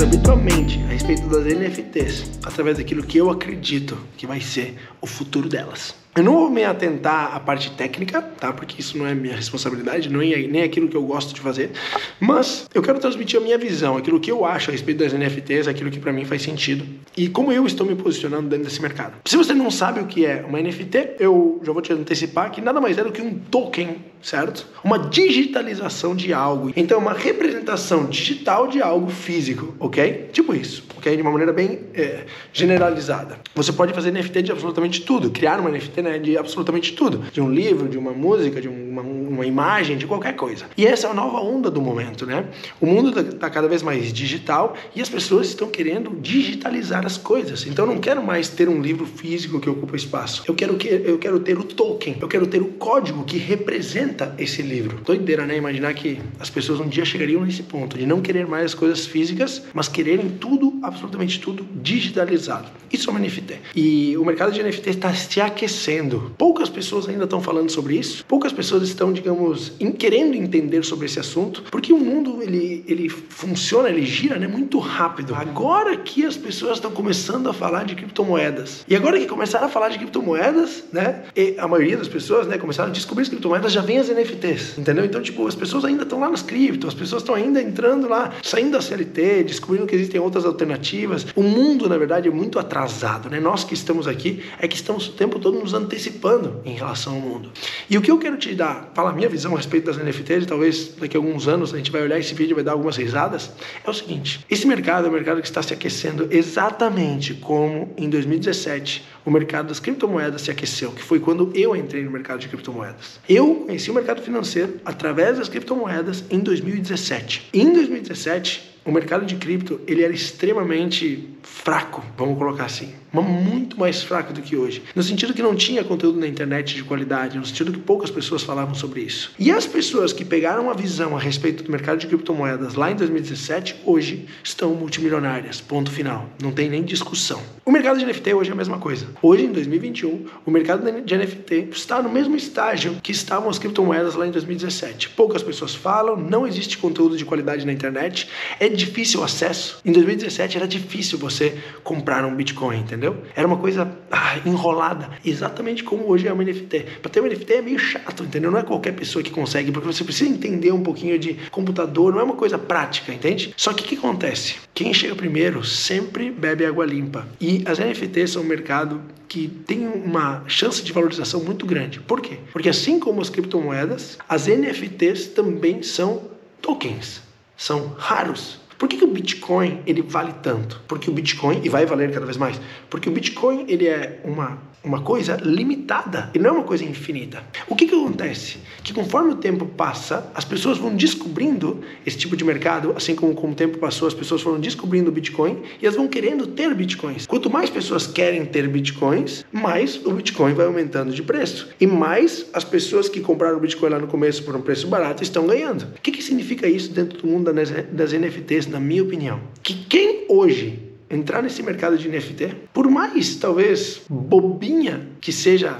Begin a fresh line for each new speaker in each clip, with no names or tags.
quero abrir tua mente a respeito das NFTs através daquilo que eu acredito que vai ser o futuro delas. Eu não vou me atentar à parte técnica, tá? Porque isso não é minha responsabilidade, não é nem aquilo que eu gosto de fazer. Mas eu quero transmitir a minha visão, aquilo que eu acho a respeito das NFTs, aquilo que para mim faz sentido e como eu estou me posicionando dentro desse mercado. Se você não sabe o que é uma NFT, eu já vou te antecipar que nada mais é do que um token, certo? Uma digitalização de algo. Então, uma representação digital de algo físico, ok? Tipo isso, ok? De uma maneira bem é, generalizada. Você pode fazer NFT de absolutamente tudo, criar uma NFT né, de absolutamente tudo, de um livro, de uma música, de uma, uma imagem, de qualquer coisa. E essa é a nova onda do momento, né? O mundo está tá cada vez mais digital e as pessoas estão querendo digitalizar as coisas. Então eu não quero mais ter um livro físico que ocupa espaço. Eu quero que eu quero ter o token, eu quero ter o código que representa esse livro. Doideira, né? Imaginar que as pessoas um dia chegariam nesse ponto de não querer mais as coisas físicas, mas quererem tudo, absolutamente tudo digitalizado. Isso é uma NFT. E o mercado de NFT está se aquecendo. Poucas pessoas ainda estão falando sobre isso. Poucas pessoas estão, digamos, em, querendo entender sobre esse assunto, porque o mundo ele, ele funciona, ele gira, né, muito rápido. Agora que as pessoas estão começando a falar de criptomoedas. E agora que começaram a falar de criptomoedas, né, a maioria das pessoas, né, começaram a descobrir as criptomoedas, já vem as NFTs, entendeu? Então, tipo, as pessoas ainda estão lá nas cripto, as pessoas estão ainda entrando lá, saindo da CLT, descobrindo que existem outras alternativas. O mundo, na verdade, é muito atrasado, né? Nós que estamos aqui é que estamos o tempo todo nos antecipando em relação ao mundo. E o que eu quero te dar, falar a minha visão a respeito das NFTs, talvez daqui a alguns anos a gente vai olhar esse vídeo e vai dar algumas risadas, é o seguinte: esse mercado é um mercado que está se aquecendo exatamente como em 2017 o mercado das criptomoedas se aqueceu, que foi quando eu entrei no mercado de criptomoedas. Eu conheci o mercado financeiro através das criptomoedas em 2017. Em 2017, o mercado de cripto ele era extremamente fraco, vamos colocar assim, mas muito mais fraco do que hoje, no sentido que não tinha conteúdo na internet de qualidade, no sentido que poucas pessoas falavam sobre isso. E as pessoas que pegaram a visão a respeito do mercado de criptomoedas lá em 2017, hoje estão multimilionárias, ponto final, não tem nem discussão. O mercado de NFT hoje é a mesma coisa. Hoje, em 2021, o mercado de NFT está no mesmo estágio que estavam as criptomoedas lá em 2017. Poucas pessoas falam, não existe conteúdo de qualidade na internet, é difícil o acesso. Em 2017 era difícil você comprar um Bitcoin, entendeu? Era uma coisa ah, enrolada, exatamente como hoje é uma NFT. Para ter uma NFT é meio chato, entendeu? Não é qualquer pessoa que consegue, porque você precisa entender um pouquinho de computador, não é uma coisa prática, entende? Só que o que acontece? Quem chega primeiro sempre bebe água limpa. E as NFTs são um mercado que tem uma chance de valorização muito grande. Por quê? Porque assim como as criptomoedas, as NFTs também são tokens, são raros. Por que, que, o Bitcoin ele vale tanto? Porque o Bitcoin, e vai valer cada vez mais, porque o Bitcoin ele é uma uma coisa limitada e não é uma coisa infinita. O que, que acontece? Que conforme o tempo passa, as pessoas vão descobrindo esse tipo de mercado, assim como com o tempo passou, as pessoas foram descobrindo o Bitcoin e elas vão querendo ter Bitcoins. Quanto mais pessoas querem ter Bitcoins, mais o Bitcoin vai aumentando de preço. E mais as pessoas que compraram o Bitcoin lá no começo por um preço barato estão ganhando. O que, que significa isso dentro do mundo das NFTs, na minha opinião? Que quem hoje entrar nesse mercado de NFT, por mais talvez bobinha que seja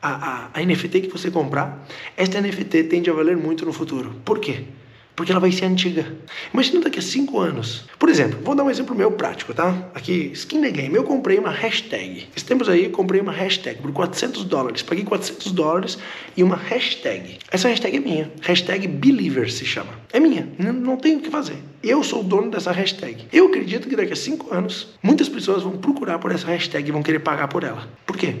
a, a, a NFT que você comprar, esta NFT tende a valer muito no futuro. Por quê? Porque ela vai ser antiga. Imagina daqui a 5 anos. Por exemplo, vou dar um exemplo meu prático, tá? Aqui, Skin the Game. Eu comprei uma hashtag. Esses tempos aí, eu comprei uma hashtag por 400 dólares. Paguei 400 dólares e uma hashtag. Essa hashtag é minha. Hashtag Believer se chama. É minha. Não, não tenho o que fazer. Eu sou o dono dessa hashtag. Eu acredito que daqui a 5 anos, muitas pessoas vão procurar por essa hashtag e vão querer pagar por ela. Por quê?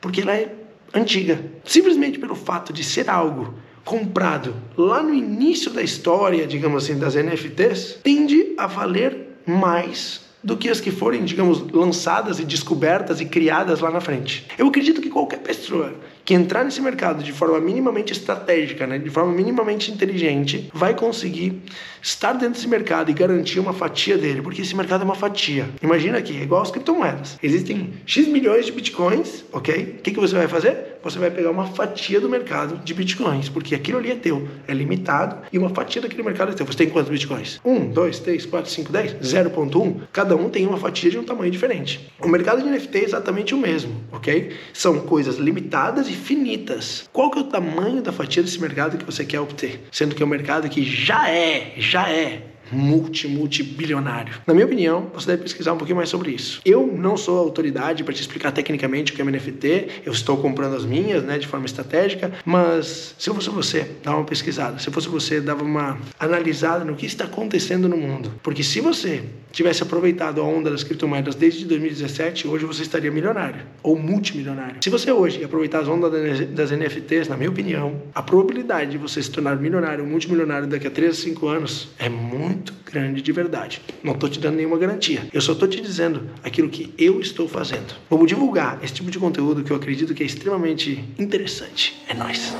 Porque ela é antiga. Simplesmente pelo fato de ser algo comprado lá no início da história, digamos assim, das NFTs, tende a valer mais do que as que forem, digamos, lançadas e descobertas e criadas lá na frente. Eu acredito que qualquer pessoa que entrar nesse mercado de forma minimamente estratégica, né, de forma minimamente inteligente, vai conseguir estar dentro desse mercado e garantir uma fatia dele, porque esse mercado é uma fatia. Imagina aqui, é igual as criptomoedas. Existem X milhões de bitcoins, ok? O que, que você vai fazer? Você vai pegar uma fatia do mercado de bitcoins, porque aquilo ali é teu, é limitado, e uma fatia daquele mercado é teu. Você tem quantos bitcoins? 1, 2, 3, 4, 5, 10? 0.1? Cada um tem uma fatia de um tamanho diferente. O mercado de NFT é exatamente o mesmo, ok? São coisas limitadas e finitas. Qual que é o tamanho da fatia desse mercado que você quer obter? Sendo que é um mercado que já é, já é multi, multibilionário? Na minha opinião, você deve pesquisar um pouquinho mais sobre isso. Eu não sou autoridade para te explicar tecnicamente o que é um NFT, eu estou comprando as minhas, né, de forma estratégica, mas se eu fosse você, dava uma pesquisada. Se eu fosse você, dava uma analisada no que está acontecendo no mundo. Porque se você tivesse aproveitado a onda das criptomoedas desde 2017, hoje você estaria milionário ou multimilionário. Se você hoje aproveitar as ondas das NFTs, na minha opinião, a probabilidade de você se tornar milionário ou multimilionário daqui a 3 a 5 anos é muito grande de verdade. Não estou te dando nenhuma garantia. Eu só estou te dizendo aquilo que eu estou fazendo. Vamos divulgar esse tipo de conteúdo que eu acredito que é extremamente interessante. É nóis!